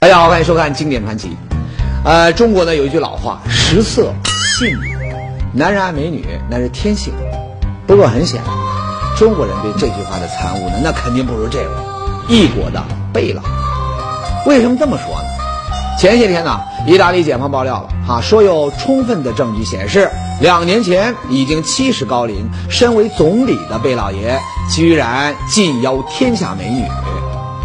大家好，欢迎收看《经典传奇》。呃，中国呢有一句老话，“食色性也”，男人爱美女那是天性。不过很显然，中国人对这句话的参悟呢，那肯定不如这位异国的贝老。为什么这么说呢？前些天呢，意大利检方爆料了，哈，说有充分的证据显示，两年前已经七十高龄、身为总理的贝老爷，居然尽邀天下美女，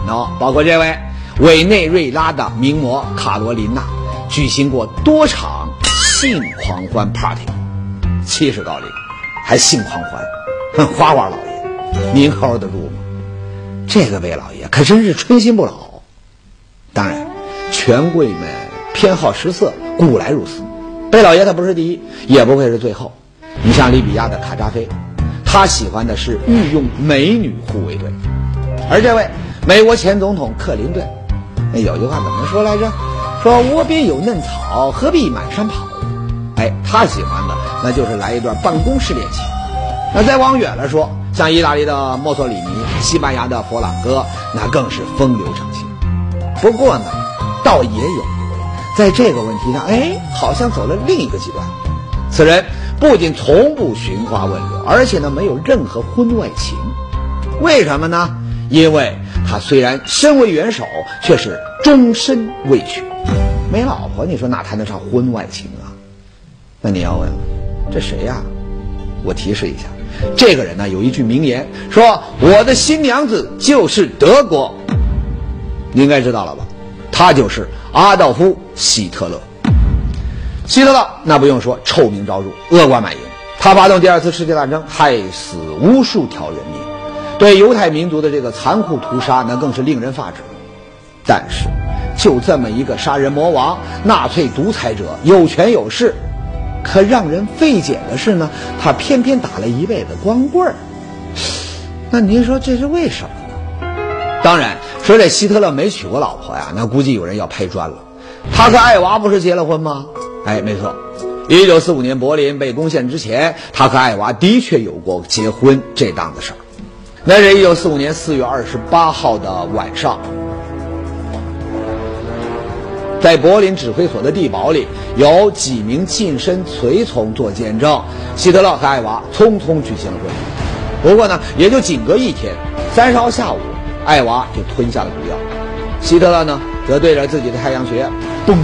喏，包括这位。委内瑞拉的名模卡罗琳娜举行过多场性狂欢 party，七十高龄还性狂欢，哼花花老爷，您 hold 得住吗？这个魏老爷可真是春心不老。当然，权贵们偏好食色，古来如此。贝老爷他不是第一，也不会是最后。你像利比亚的卡扎菲，他喜欢的是御用美女护卫队，而这位美国前总统克林顿。那有句话怎么说来着？说窝边有嫩草，何必满山跑？哎，他喜欢的那就是来一段办公室恋情。那再往远了说，像意大利的墨索里尼、西班牙的佛朗哥，那更是风流成性。不过呢，倒也有一位，在这个问题上，哎，好像走了另一个极端。此人不仅从不寻花问柳，而且呢，没有任何婚外情。为什么呢？因为。他虽然身为元首，却是终身未娶，没老婆。你说哪谈得上婚外情啊？那你要问了，这谁呀？我提示一下，这个人呢有一句名言，说我的新娘子就是德国。你应该知道了吧？他就是阿道夫·希特勒。希特勒那不用说，臭名昭著，恶贯满盈。他发动第二次世界大战，害死无数条人命。对犹太民族的这个残酷屠杀，那更是令人发指。但是，就这么一个杀人魔王、纳粹独裁者，有权有势，可让人费解的是呢，他偏偏打了一辈子光棍儿。那您说这是为什么呢？当然，说这希特勒没娶过老婆呀，那估计有人要拍砖了。他和艾娃不是结了婚吗？哎，没错，一九四五年柏林被攻陷之前，他和艾娃的确有过结婚这档子事儿。那是一九四五年四月二十八号的晚上，在柏林指挥所的地堡里，有几名近身随从做见证。希特勒和艾娃匆匆举行了婚礼。不过呢，也就仅隔一天，三十号下午，艾娃就吞下了毒药，希特勒呢，则对着自己的太阳穴，嘣，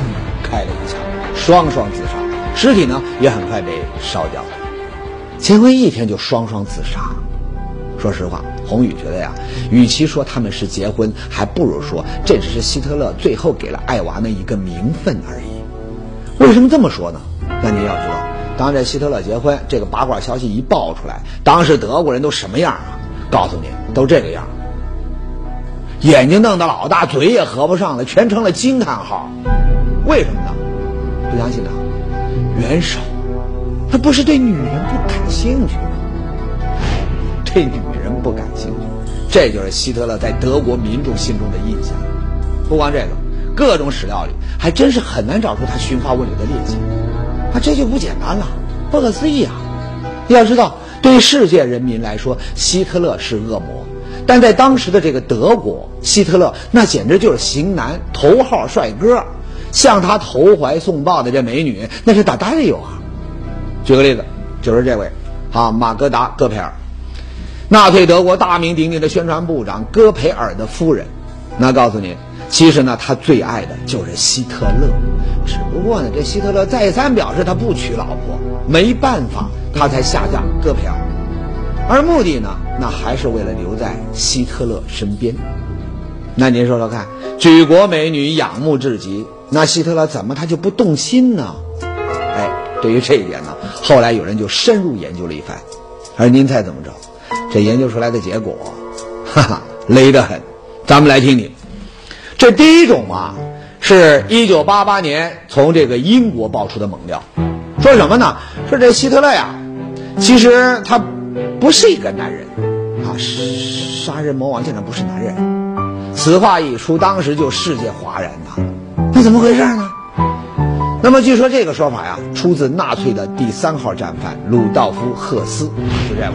开了一枪，双双自杀。尸体呢，也很快被烧掉了。结婚一天就双双自杀。说实话，宏宇觉得呀，与其说他们是结婚，还不如说这只是希特勒最后给了艾娃的一个名分而已。为什么这么说呢？那您要知道，当这希特勒结婚这个八卦消息一爆出来，当时德国人都什么样啊？告诉你，都这个样，眼睛瞪得老大，嘴也合不上了，全成了惊叹号。为什么呢？不相信呢？元首，他不是对女人不感兴趣吗？对女不感兴趣，这就是希特勒在德国民众心中的印象。不光这个，各种史料里还真是很难找出他寻花问柳的劣迹。啊，这就不简单了，不可思议啊！要知道，对世界人民来说，希特勒是恶魔，但在当时的这个德国，希特勒那简直就是型男、头号帅哥，向他投怀送抱的这美女那是大大有啊！举个例子，就是这位，啊，马格达·戈培尔。纳粹德国大名鼎鼎的宣传部长戈培尔的夫人，那告诉你，其实呢，他最爱的就是希特勒，只不过呢，这希特勒再三表示他不娶老婆，没办法，他才下嫁戈培尔，而目的呢，那还是为了留在希特勒身边。那您说说看，举国美女仰慕至极，那希特勒怎么他就不动心呢？哎，对于这一点呢，后来有人就深入研究了一番，而您猜怎么着？这研究出来的结果，哈哈，雷得很。咱们来听听。这第一种啊，是一九八八年从这个英国爆出的猛料，说什么呢？说这希特勒呀，其实他不是一个男人啊，杀人魔王竟然不是男人。此话一出，当时就世界哗然呐。那怎么回事呢？那么据说这个说法呀，出自纳粹的第三号战犯鲁道夫·赫斯，就这样。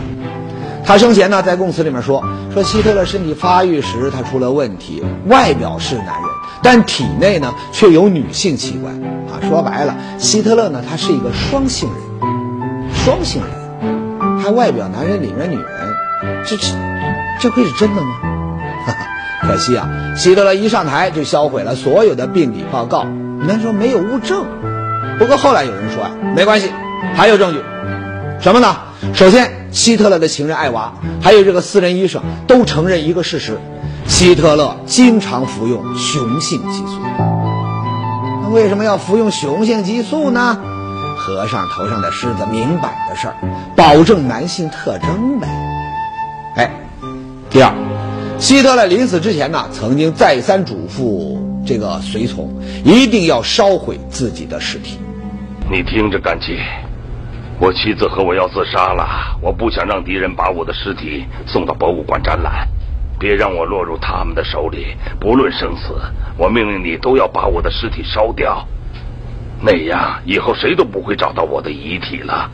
他生前呢，在供词里面说说希特勒身体发育时他出了问题，外表是男人，但体内呢却有女性器官啊。说白了，希特勒呢他是一个双性人，双性人，他外表男人里面女人，这这这会是真的吗？哈哈，可惜啊，希特勒一上台就销毁了所有的病理报告，能说没有物证。不过后来有人说啊，没关系，还有证据，什么呢？首先，希特勒的情人艾娃，还有这个私人医生都承认一个事实：希特勒经常服用雄性激素。那为什么要服用雄性激素呢？和尚头上的虱子，明摆的事儿，保证男性特征呗。哎，第二，希特勒临死之前呢，曾经再三嘱咐这个随从，一定要烧毁自己的尸体。你听着，甘吉。我妻子和我要自杀了，我不想让敌人把我的尸体送到博物馆展览，别让我落入他们的手里。不论生死，我命令你都要把我的尸体烧掉，那样以后谁都不会找到我的遗体了。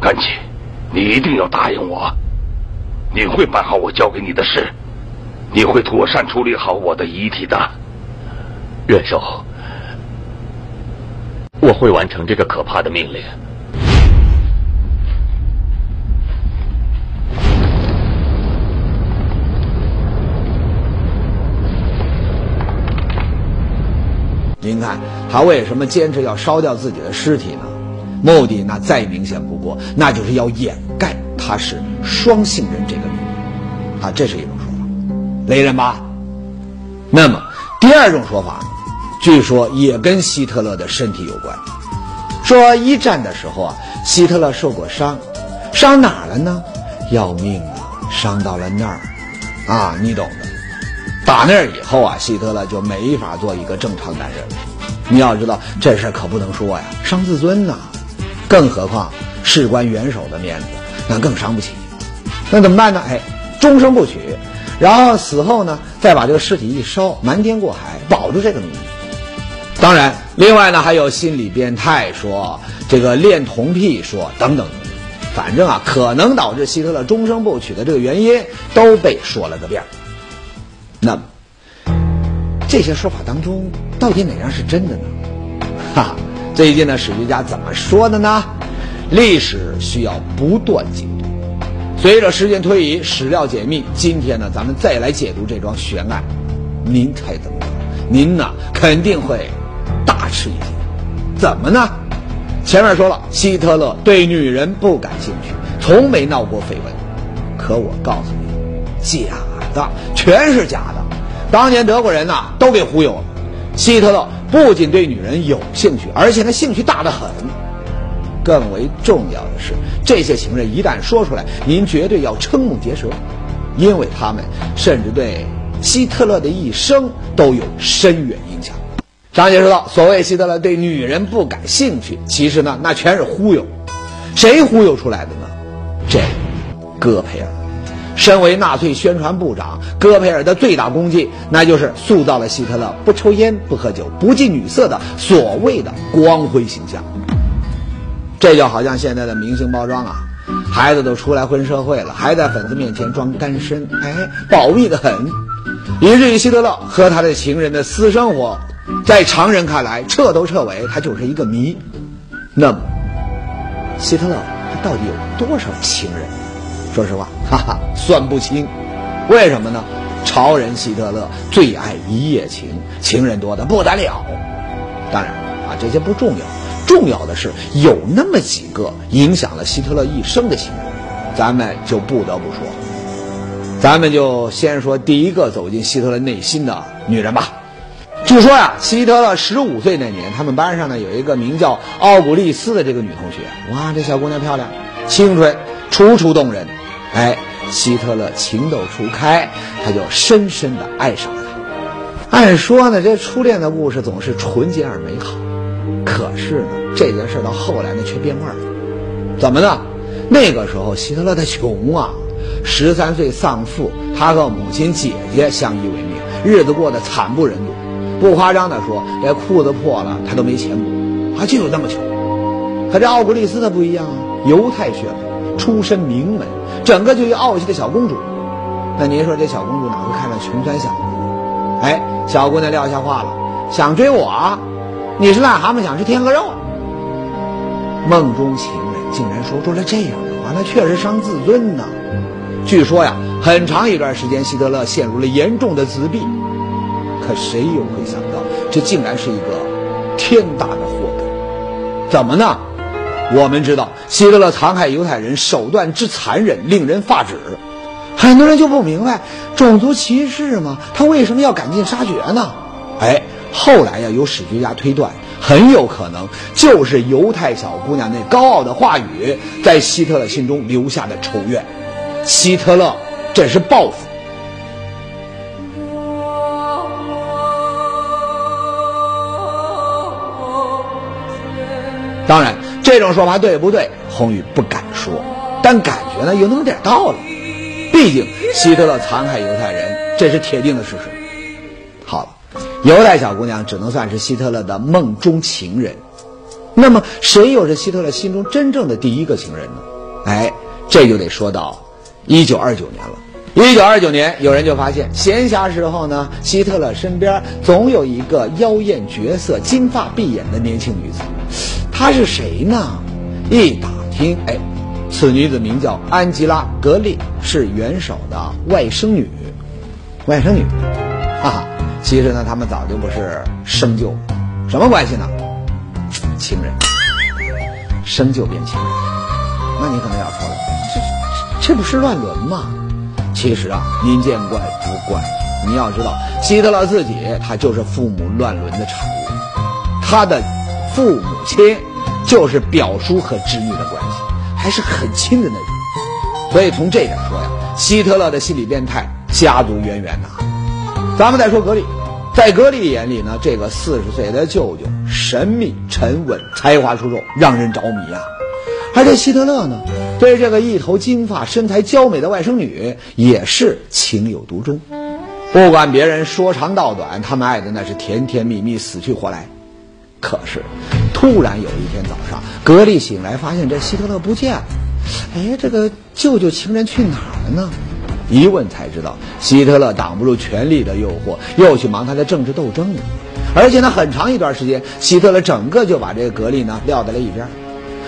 甘琪，你一定要答应我，你会办好我交给你的事，你会妥善处理好我的遗体的，元首。我会完成这个可怕的命令。您看他为什么坚持要烧掉自己的尸体呢？目的那再明显不过，那就是要掩盖他是双性人这个秘密。啊，这是一种说法，雷人吧？那么第二种说法？据说也跟希特勒的身体有关。说一战的时候啊，希特勒受过伤，伤哪儿了呢？要命啊，伤到了那儿，啊，你懂的。打那儿以后啊，希特勒就没法做一个正常男人了。你要知道这事可不能说呀，伤自尊呐。更何况事关元首的面子，那更伤不起。那怎么办呢？哎，终生不娶，然后死后呢，再把这个尸体一烧，瞒天过海，保住这个秘密。当然，另外呢，还有心理变态说，这个恋童癖说，等等，反正啊，可能导致希特勒终生不娶的这个原因都被说了个遍。那么，这些说法当中，到底哪样是真的呢？哈，最近的史学家怎么说的呢？历史需要不断解读，随着时间推移，史料解密。今天呢，咱们再来解读这桩悬案，您猜怎么着？您呢，肯定会。大吃一惊，怎么呢？前面说了，希特勒对女人不感兴趣，从没闹过绯闻。可我告诉你，假的，全是假的。当年德国人呐，都给忽悠了。希特勒不仅对女人有兴趣，而且那兴趣大得很。更为重要的是，这些情人一旦说出来，您绝对要瞠目结舌，因为他们甚至对希特勒的一生都有深远。张杰说到，所谓希特勒对女人不感兴趣，其实呢，那全是忽悠。谁忽悠出来的呢？这戈培尔，身为纳粹宣传部长，戈培尔的最大功绩，那就是塑造了希特勒不抽烟、不喝酒、不近女色的所谓的光辉形象。这就好像现在的明星包装啊，孩子都出来混社会了，还在粉丝面前装单身，哎，保密的很，以至于希特勒和他的情人的私生活。在常人看来，彻头彻尾他就是一个谜。那么，希特勒他到底有多少情人？说实话，哈哈，算不清。为什么呢？潮人希特勒最爱一夜情，情人多的不得了。当然啊，这些不重要，重要的是有那么几个影响了希特勒一生的情人，咱们就不得不说。咱们就先说第一个走进希特勒内心的女人吧。据说呀，希特勒十五岁那年，他们班上呢有一个名叫奥古丽斯的这个女同学。哇，这小姑娘漂亮，青春，楚楚动人。哎，希特勒情窦初开，他就深深的爱上了她。按说呢，这初恋的故事总是纯洁而美好。可是呢，这件事到后来呢却变味了。怎么呢？那个时候希特勒他穷啊，十三岁丧父，他和母亲姐姐相依为命，日子过得惨不忍睹。不夸张的说，连裤子破了，他都没钱补，他就有那么穷。可这奥古丽斯他不一样啊，犹太血统，出身名门，整个就一傲气的小公主。那您说这小公主哪会看上穷酸小子？哎，小姑娘撂下话了，想追我？你是癞蛤蟆想吃天鹅肉？梦中情人竟然说出了这样的话，那确实伤自尊呐。据说呀，很长一段时间，希特勒陷入了严重的自闭。可谁又会想到，这竟然是一个天大的祸根？怎么呢？我们知道，希特勒残害犹太人手段之残忍，令人发指。很多人就不明白，种族歧视吗？他为什么要赶尽杀绝呢？哎，后来呀，有史学家推断，很有可能就是犹太小姑娘那高傲的话语，在希特勒心中留下的仇怨。希特勒这是报复。当然，这种说法对不对，红宇不敢说，但感觉呢有那么点道理。毕竟希特勒残害犹太人，这是铁定的事实。好了，犹太小姑娘只能算是希特勒的梦中情人。那么，谁又是希特勒心中真正的第一个情人呢？哎，这就得说到一九二九年了。一九二九年，有人就发现，闲暇时候呢，希特勒身边总有一个妖艳绝色、金发碧眼的年轻女子。她是谁呢？一打听，哎，此女子名叫安吉拉·格利，是元首的外甥女。外甥女，哈哈，其实呢，他们早就不是生就，什么关系呢？情人，生就变情人。那你可能要说了，这这不是乱伦吗？其实啊，您见怪不怪。你要知道，希特勒自己他就是父母乱伦的产物，他的父母亲。就是表叔和侄女的关系，还是很亲的那种。所以从这点说呀，希特勒的心理变态家族渊源呐。咱们再说格力，在格力眼里呢，这个四十岁的舅舅神秘沉稳，才华出众，让人着迷啊。而这希特勒呢，对这个一头金发、身材娇美的外甥女也是情有独钟。不管别人说长道短，他们爱的那是甜甜蜜蜜，死去活来。可是，突然有一天早上，格力醒来发现这希特勒不见了。哎，这个舅舅情人去哪儿了呢？一问才知道，希特勒挡不住权力的诱惑，又去忙他的政治斗争了。而且呢，很长一段时间，希特勒整个就把这个格力呢撂在了一边。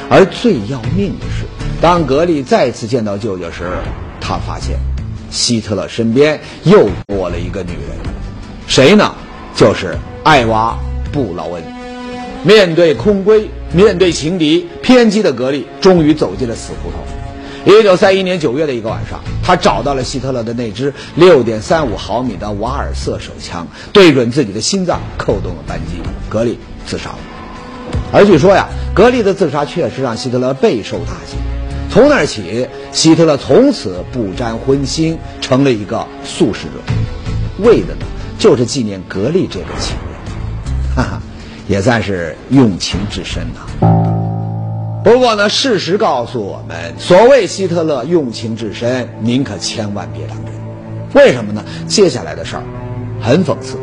而最要命的是，当格力再次见到舅舅时，他发现希特勒身边又多了一个女人，谁呢？就是艾娃·布劳恩。面对空归，面对情敌，偏激的格力终于走进了死胡同。一九三一年九月的一个晚上，他找到了希特勒的那支六点三五毫米的瓦尔瑟手枪，对准自己的心脏，扣动了扳机，格力自杀了。而据说呀，格力的自杀确实让希特勒备受打击。从那儿起，希特勒从此不沾荤腥，成了一个素食者，为的呢，就是纪念格力这个情人。哈哈。也算是用情至深呐。不过呢，事实告诉我们，所谓希特勒用情至深，您可千万别当真。为什么呢？接下来的事儿很讽刺。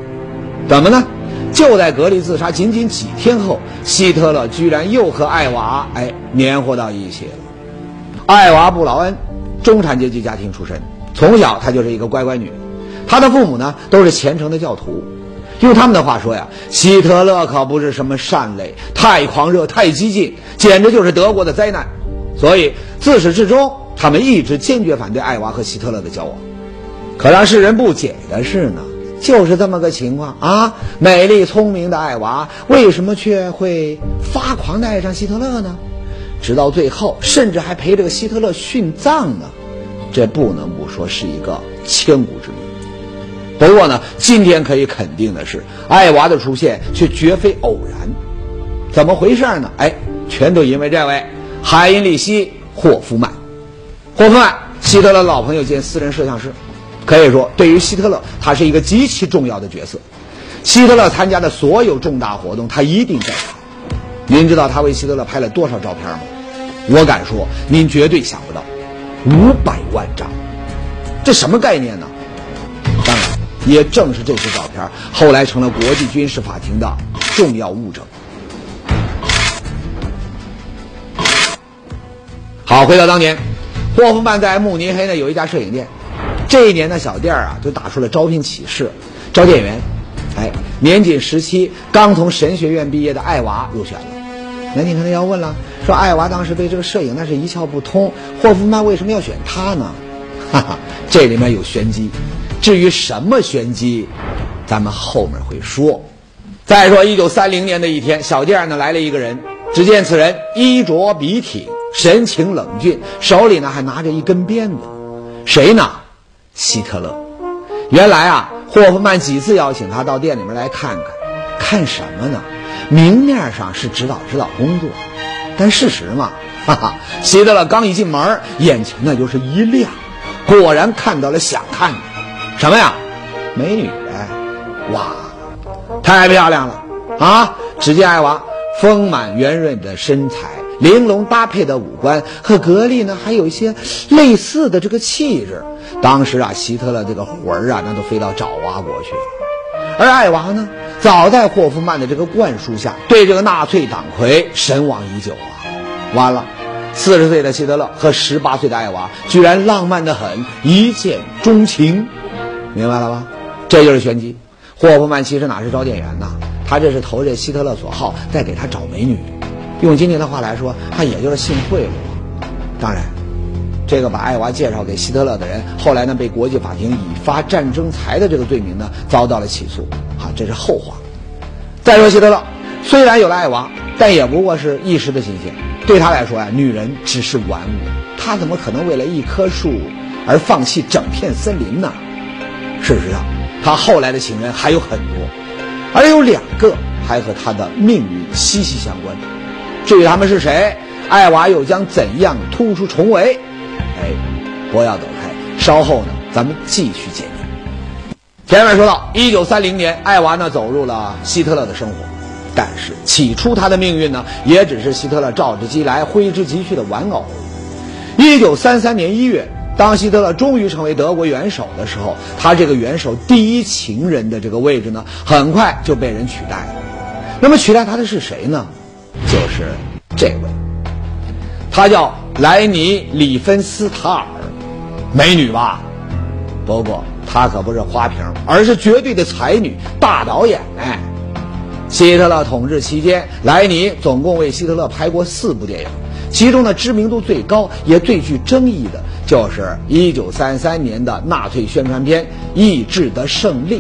怎么呢？就在格里自杀仅仅几天后，希特勒居然又和艾娃哎黏糊到一起了。艾娃·布劳恩，中产阶级家庭出身，从小她就是一个乖乖女，她的父母呢都是虔诚的教徒。用他们的话说呀，希特勒可不是什么善类，太狂热、太激进，简直就是德国的灾难。所以自始至终，他们一直坚决反对艾娃和希特勒的交往。可让世人不解的是呢，就是这么个情况啊！美丽聪明的艾娃为什么却会发狂的爱上希特勒呢？直到最后，甚至还陪这个希特勒殉葬呢？这不能不说是一个千古之谜。不过呢，今天可以肯定的是，艾娃的出现却绝非偶然。怎么回事呢？哎，全都因为这位海因里希·霍夫曼。霍夫曼，希特勒老朋友兼私人摄像师，可以说对于希特勒，他是一个极其重要的角色。希特勒参加的所有重大活动，他一定在场。您知道他为希特勒拍了多少照片吗？我敢说，您绝对想不到，五百万张。这什么概念呢？也正是这些照片，后来成了国际军事法庭的重要物证。好，回到当年，霍夫曼在慕尼黑呢有一家摄影店，这一年呢，小店啊就打出了招聘启事，招店员。哎，年仅十七，刚从神学院毕业的艾娃入选了。那你可能要问了，说艾娃当时对这个摄影那是一窍不通，霍夫曼为什么要选他呢？哈哈，这里面有玄机。至于什么玄机，咱们后面会说。再说，一九三零年的一天，小店呢来了一个人，只见此人衣着笔挺，神情冷峻，手里呢还拿着一根鞭子。谁呢？希特勒。原来啊，霍夫曼几次邀请他到店里面来看看，看什么呢？明面上是指导指导工作，但事实嘛，哈哈，希特勒刚一进门，眼前呢就是一亮，果然看到了想看的，什么呀？美女！哇，太漂亮了啊！只见艾娃丰满圆润的身材，玲珑搭配的五官和格力呢，还有一些类似的这个气质。当时啊，希特勒这个魂儿啊，那都飞到爪哇国去了。而艾娃呢，早在霍夫曼的这个灌输下，对这个纳粹党魁神往已久啊。完了，四十岁的希特勒和十八岁的艾娃居然浪漫的很，一见钟情，明白了吧？这就是玄机。霍夫曼其实哪是招店员呐？他这是投着希特勒所好，在给他找美女。用今天的话来说，他也就是性贿赂。当然。这个把艾娃介绍给希特勒的人，后来呢被国际法庭以发战争财的这个罪名呢遭到了起诉，哈，这是后话。再说希特勒，虽然有了艾娃，但也不过是一时的新鲜。对他来说呀，女人只是玩物，他怎么可能为了一棵树而放弃整片森林呢？事实上，他后来的情人还有很多，而有两个还和他的命运息息相关。至于他们是谁，艾娃又将怎样突出重围？哎，不要走开，稍后呢，咱们继续见面。前面说到，一九三零年，艾娃呢走入了希特勒的生活，但是起初他的命运呢，也只是希特勒召之即来、挥之即去的玩偶。一九三三年一月，当希特勒终于成为德国元首的时候，他这个元首第一情人的这个位置呢，很快就被人取代了。那么取代他的是谁呢？就是这位，他叫。莱尼·里芬斯塔尔，美女吧？不过她可不是花瓶，而是绝对的才女、大导演哎！希特勒统治期间，莱尼总共为希特勒拍过四部电影，其中的知名度最高也最具争议的，就是1933年的纳粹宣传片《意志的胜利》。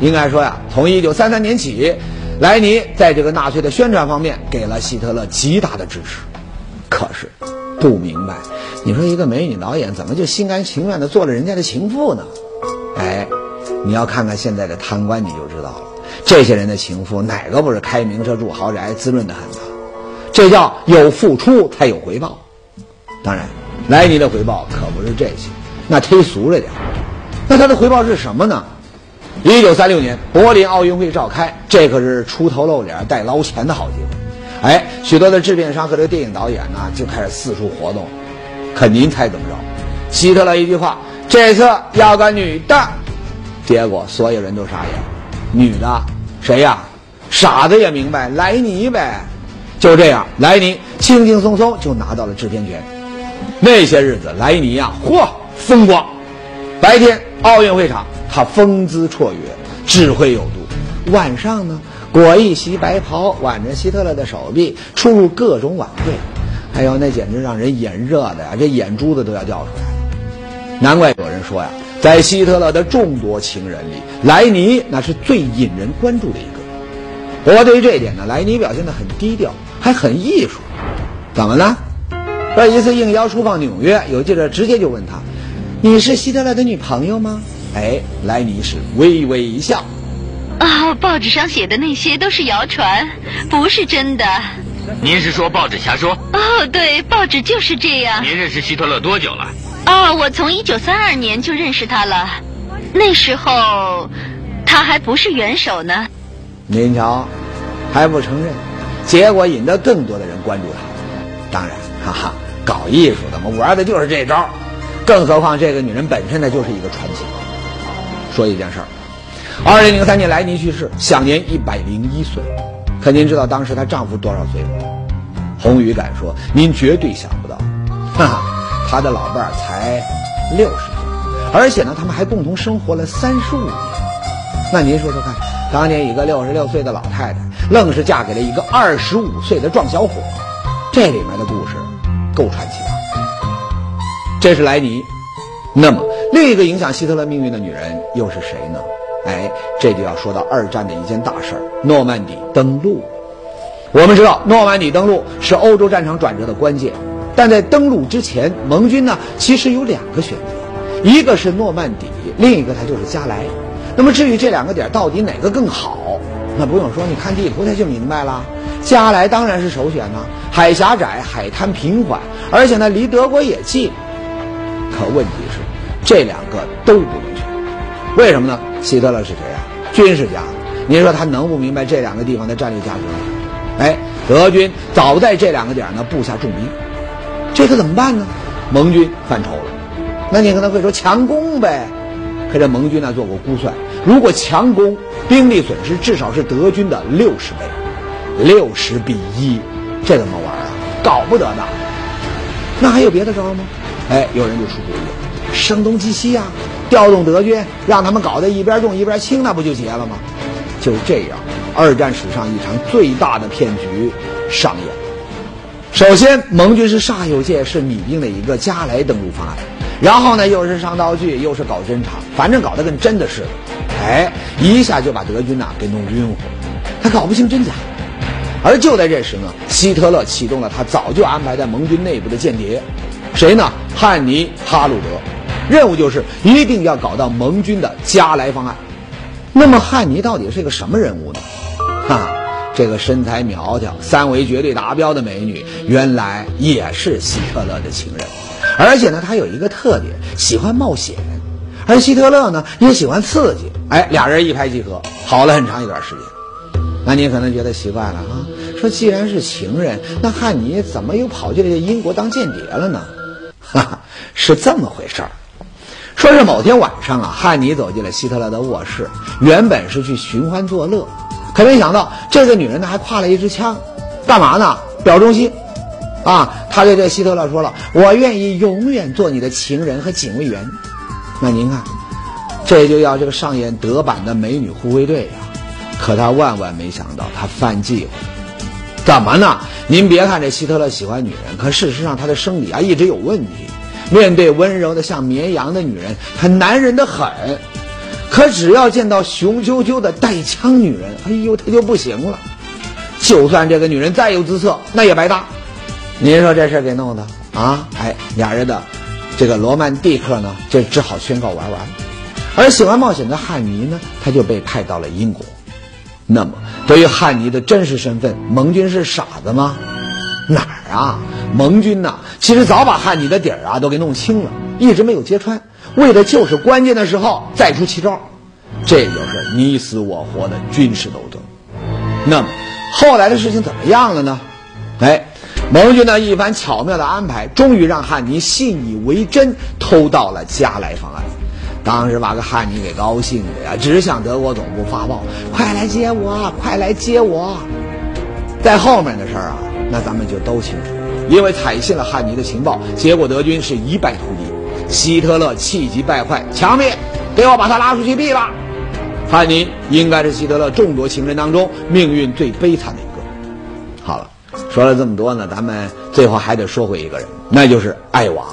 应该说呀，从1933年起，莱尼在这个纳粹的宣传方面给了希特勒极大的支持。可是。不明白，你说一个美女导演怎么就心甘情愿地做了人家的情妇呢？哎，你要看看现在的贪官，你就知道了。这些人的情妇哪个不是开名车住豪宅，滋润的很呢？这叫有付出才有回报。当然，莱尼的回报可不是这些，那忒俗了点。那他的回报是什么呢？一九三六年柏林奥运会召开，这可是出头露脸、带捞钱的好机会。哎，许多的制片商和这个电影导演呢，就开始四处活动。可您猜怎么着？希特勒一句话：“这次要个女的。”结果所有人都傻眼。女的谁呀？傻子也明白，莱尼呗。就这样，莱尼轻轻松松就拿到了制片权。那些日子，莱尼呀，嚯，风光。白天奥运会场，他风姿绰约，智慧有度；晚上呢？裹一袭白袍，挽着希特勒的手臂，出入各种晚会，哎呦，那简直让人眼热的呀，这眼珠子都要掉出来了。难怪有人说呀，在希特勒的众多情人里，莱尼那是最引人关注的一个。不过对于这一点呢，莱尼表现得很低调，还很艺术。怎么了？这一次应邀出访纽约，有记者直接就问他：“你是希特勒的女朋友吗？”哎，莱尼是微微一笑。哦，报纸上写的那些都是谣传，不是真的。您是说报纸瞎说？哦，对，报纸就是这样。您认识希特勒多久了？哦，我从一九三二年就认识他了，那时候他还不是元首呢。您瞧，还不承认，结果引得更多的人关注他。当然，哈哈，搞艺术的嘛，玩的就是这招。更何况这个女人本身呢，就是一个传奇。说一件事儿。二零零三年，莱尼去世，享年一百零一岁。可您知道当时她丈夫多少岁吗？红雨敢说，您绝对想不到，哈哈，他的老伴儿才六十岁，而且呢，他们还共同生活了三十五年。那您说说看，当年一个六十六岁的老太太，愣是嫁给了一个二十五岁的壮小伙，这里面的故事够传奇吧？这是莱尼。那么，另一个影响希特勒命运的女人又是谁呢？哎，这就要说到二战的一件大事儿——诺曼底登陆。我们知道，诺曼底登陆是欧洲战场转折的关键。但在登陆之前，盟军呢其实有两个选择，一个是诺曼底，另一个它就是加莱。那么至于这两个点到底哪个更好，那不用说，你看地图它就明白了。加莱当然是首选呐，海狭窄，海滩平缓，而且呢离德国也近。可问题是，这两个都不能去，为什么呢？希特勒是谁啊？军事家，您说他能不明白这两个地方的战略价值吗？哎，德军早在这两个点呢布下重兵。这可怎么办呢？盟军犯愁了。那你可能会说强攻呗。可这盟军呢做过估算，如果强攻，兵力损失至少是德军的六十倍，六十比一，这怎么玩啊？搞不得的。那还有别的招吗？哎，有人就出主意了，声东击西啊，调动德军，让他们搞得一边重一边轻，那不就结了吗？就这样，二战史上一场最大的骗局上演。首先，盟军是煞有介事拟定的一个加莱登陆方案，然后呢，又是上道具，又是搞侦察，反正搞得跟真的似的。哎，一下就把德军呐给弄晕乎，他搞不清真假。而就在这时呢，希特勒启动了他早就安排在盟军内部的间谍，谁呢？汉尼·哈鲁德，任务就是一定要搞到盟军的加莱方案。那么，汉尼到底是个什么人物呢？哈。这个身材苗条、三围绝对达标的美女，原来也是希特勒的情人，而且呢，她有一个特点，喜欢冒险，而希特勒呢也喜欢刺激，哎，俩人一拍即合，好了很长一段时间。那你可能觉得奇怪了啊，说既然是情人，那汉尼怎么又跑去了英国当间谍了呢？哈哈，是这么回事儿，说是某天晚上啊，汉尼走进了希特勒的卧室，原本是去寻欢作乐。可没想到，这个女人呢还挎了一支枪，干嘛呢？表忠心，啊！他对这希特勒说了：“我愿意永远做你的情人和警卫员。”那您看，这就要这个上演德版的美女护卫队呀！可他万万没想到，他犯忌讳，怎么呢？您别看这希特勒喜欢女人，可事实上他的生理啊一直有问题。面对温柔的像绵羊的女人，他男人的很。可只要见到雄赳赳的带枪女人，哎呦，他就不行了。就算这个女人再有姿色，那也白搭。您说这事给弄的啊？哎，俩人的这个罗曼蒂克呢，就只好宣告玩完。而喜欢冒险的汉尼呢，他就被派到了英国。那么，对于汉尼的真实身份，盟军是傻子吗？哪儿啊？盟军呐，其实早把汉尼的底儿啊都给弄清了，一直没有揭穿。为的就是关键的时候再出奇招，这就是你死我活的军事斗争。那么后来的事情怎么样了呢？哎，盟军呢一番巧妙的安排，终于让汉尼信以为真，偷到了加莱方案。当时把个汉尼给高兴的呀，只向德国总部发报：“快来接我，快来接我！”在后面的事儿啊，那咱们就都清楚。因为采信了汉尼的情报，结果德军是一败涂地。希特勒气急败坏，强烈给我把他拉出去毙了。汉尼应该是希特勒众多情人当中命运最悲惨的一个。好了，说了这么多呢，咱们最后还得说回一个人，那就是艾娃。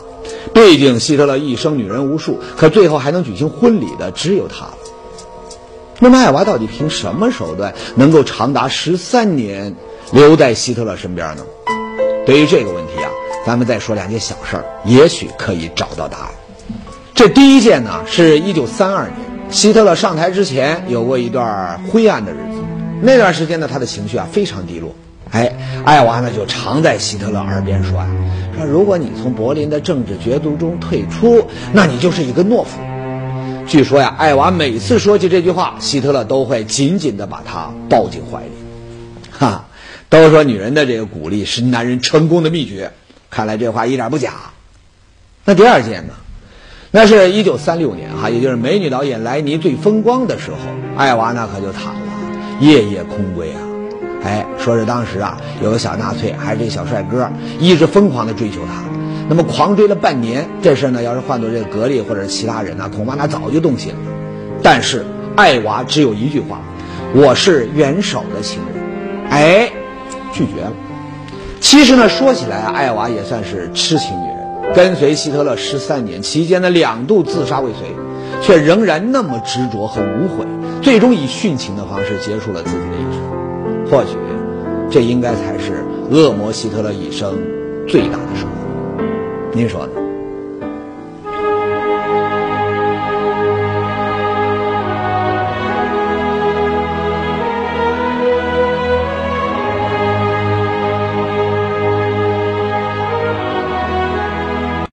毕竟希特勒一生女人无数，可最后还能举行婚礼的只有他了。那么艾娃到底凭什么手段能够长达十三年留在希特勒身边呢？对于这个问题啊。咱们再说两件小事儿，也许可以找到答案。这第一件呢，是一九三二年，希特勒上台之前有过一段灰暗的日子。那段时间呢，他的情绪啊非常低落。哎，艾娃呢就常在希特勒耳边说啊，说如果你从柏林的政治角逐中退出，那你就是一个懦夫。据说呀，艾娃每次说起这句话，希特勒都会紧紧地把她抱进怀里。哈，都说女人的这个鼓励是男人成功的秘诀。看来这话一点不假。那第二件呢？那是一九三六年哈，也就是美女导演莱尼最风光的时候，艾娃那可就惨了，夜夜空归啊！哎，说是当时啊，有个小纳粹还是这小帅哥，一直疯狂的追求她，那么狂追了半年，这事呢，要是换做这格力或者其他人呢，恐怕他早就动心了。但是艾娃只有一句话：“我是元首的情人。”哎，拒绝了。其实呢，说起来啊，艾娃也算是痴情女人，跟随希特勒十三年期间呢，两度自杀未遂，却仍然那么执着和无悔，最终以殉情的方式结束了自己的一生。或许，这应该才是恶魔希特勒一生最大的收获。您说呢？